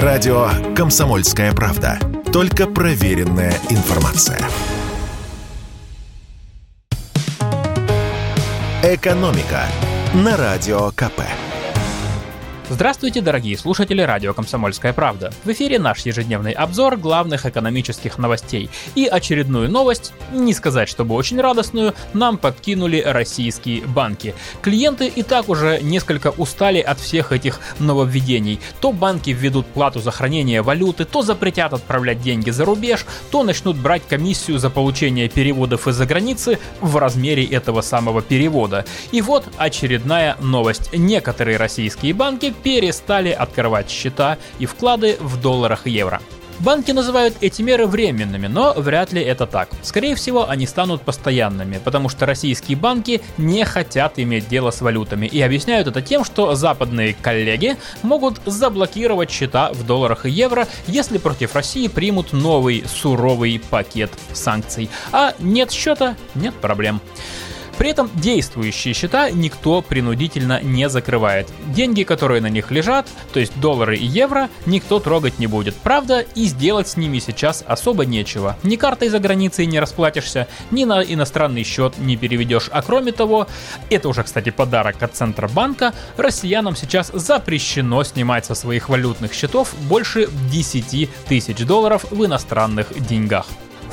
Радио «Комсомольская правда». Только проверенная информация. «Экономика» на Радио КП. Здравствуйте, дорогие слушатели радио «Комсомольская правда». В эфире наш ежедневный обзор главных экономических новостей. И очередную новость, не сказать, чтобы очень радостную, нам подкинули российские банки. Клиенты и так уже несколько устали от всех этих нововведений. То банки введут плату за хранение валюты, то запретят отправлять деньги за рубеж, то начнут брать комиссию за получение переводов из-за границы в размере этого самого перевода. И вот очередная новость. Некоторые российские банки перестали открывать счета и вклады в долларах и евро. Банки называют эти меры временными, но вряд ли это так. Скорее всего, они станут постоянными, потому что российские банки не хотят иметь дело с валютами и объясняют это тем, что западные коллеги могут заблокировать счета в долларах и евро, если против России примут новый суровый пакет санкций. А нет счета, нет проблем. При этом действующие счета никто принудительно не закрывает. Деньги, которые на них лежат, то есть доллары и евро, никто трогать не будет. Правда, и сделать с ними сейчас особо нечего. Ни картой за границей не расплатишься, ни на иностранный счет не переведешь. А кроме того, это уже, кстати, подарок от Центробанка, россиянам сейчас запрещено снимать со своих валютных счетов больше 10 тысяч долларов в иностранных деньгах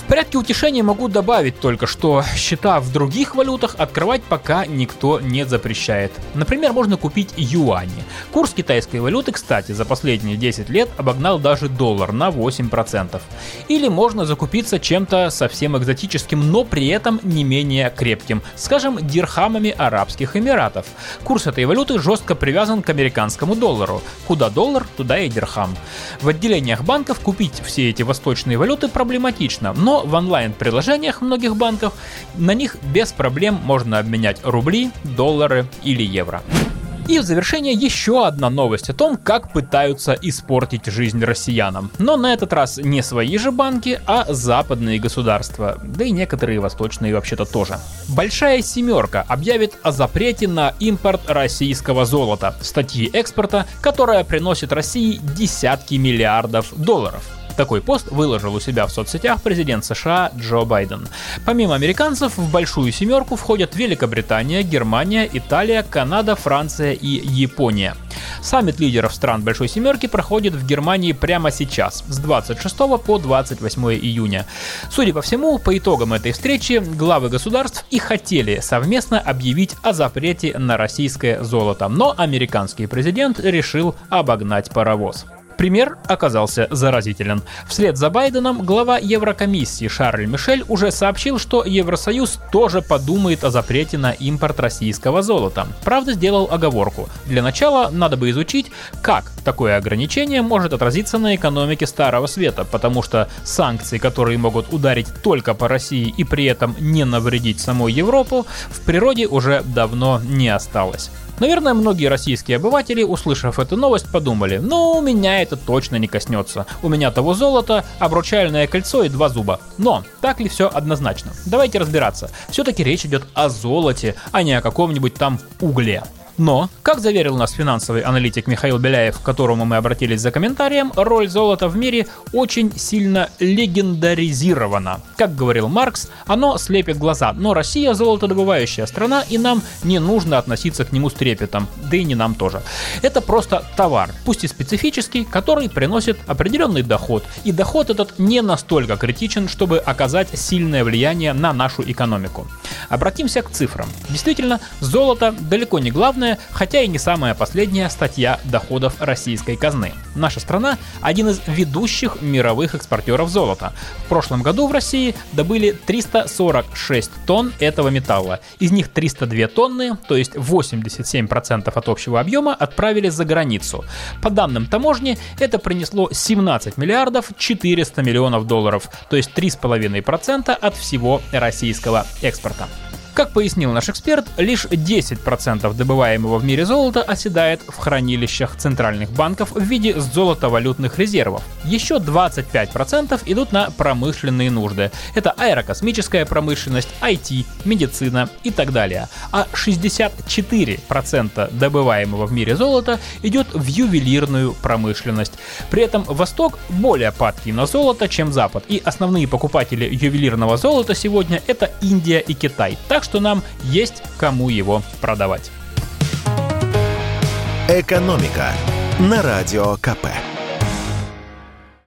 порядке утешения могу добавить только, что счета в других валютах открывать пока никто не запрещает. Например, можно купить юани. Курс китайской валюты, кстати, за последние 10 лет обогнал даже доллар на 8%. Или можно закупиться чем-то совсем экзотическим, но при этом не менее крепким, скажем, дирхамами Арабских Эмиратов. Курс этой валюты жестко привязан к американскому доллару. Куда доллар, туда и дирхам. В отделениях банков купить все эти восточные валюты проблематично, но в онлайн-приложениях многих банков на них без проблем можно обменять рубли, доллары или евро. И в завершение еще одна новость о том, как пытаются испортить жизнь россиянам. Но на этот раз не свои же банки, а западные государства. Да и некоторые восточные вообще-то тоже. Большая семерка объявит о запрете на импорт российского золота, статьи экспорта, которая приносит России десятки миллиардов долларов. Такой пост выложил у себя в соцсетях президент США Джо Байден. Помимо американцев, в большую семерку входят Великобритания, Германия, Италия, Канада, Франция и Япония. Саммит лидеров стран Большой Семерки проходит в Германии прямо сейчас, с 26 по 28 июня. Судя по всему, по итогам этой встречи главы государств и хотели совместно объявить о запрете на российское золото, но американский президент решил обогнать паровоз. Пример оказался заразителен. Вслед за Байденом глава Еврокомиссии Шарль Мишель уже сообщил, что Евросоюз тоже подумает о запрете на импорт российского золота. Правда, сделал оговорку. Для начала надо бы изучить, как такое ограничение может отразиться на экономике Старого Света, потому что санкции, которые могут ударить только по России и при этом не навредить самой Европу, в природе уже давно не осталось. Наверное, многие российские обыватели, услышав эту новость, подумали, ну, меня это точно не коснется. У меня того золота, обручальное кольцо и два зуба. Но, так ли все однозначно? Давайте разбираться. Все-таки речь идет о золоте, а не о каком-нибудь там угле. Но, как заверил нас финансовый аналитик Михаил Беляев, к которому мы обратились за комментарием, роль золота в мире очень сильно легендаризирована. Как говорил Маркс, оно слепит глаза, но Россия золотодобывающая страна, и нам не нужно относиться к нему с трепетом, да и не нам тоже. Это просто товар, пусть и специфический, который приносит определенный доход, и доход этот не настолько критичен, чтобы оказать сильное влияние на нашу экономику. Обратимся к цифрам. Действительно, золото далеко не главное, хотя и не самая последняя статья доходов российской казны. Наша страна – один из ведущих мировых экспортеров золота. В прошлом году в России добыли 346 тонн этого металла. Из них 302 тонны, то есть 87% от общего объема, отправили за границу. По данным таможни, это принесло 17 миллиардов 400 миллионов долларов, то есть 3,5% от всего российского экспорта. Как пояснил наш эксперт, лишь 10% добываемого в мире золота оседает в хранилищах центральных банков в виде золотовалютных резервов. Еще 25% идут на промышленные нужды. Это аэрокосмическая промышленность, IT, медицина и так далее. А 64% добываемого в мире золота идет в ювелирную промышленность. При этом Восток более падкий на золото, чем Запад. И основные покупатели ювелирного золота сегодня это Индия и Китай. Так что нам есть кому его продавать. Экономика на радио КП.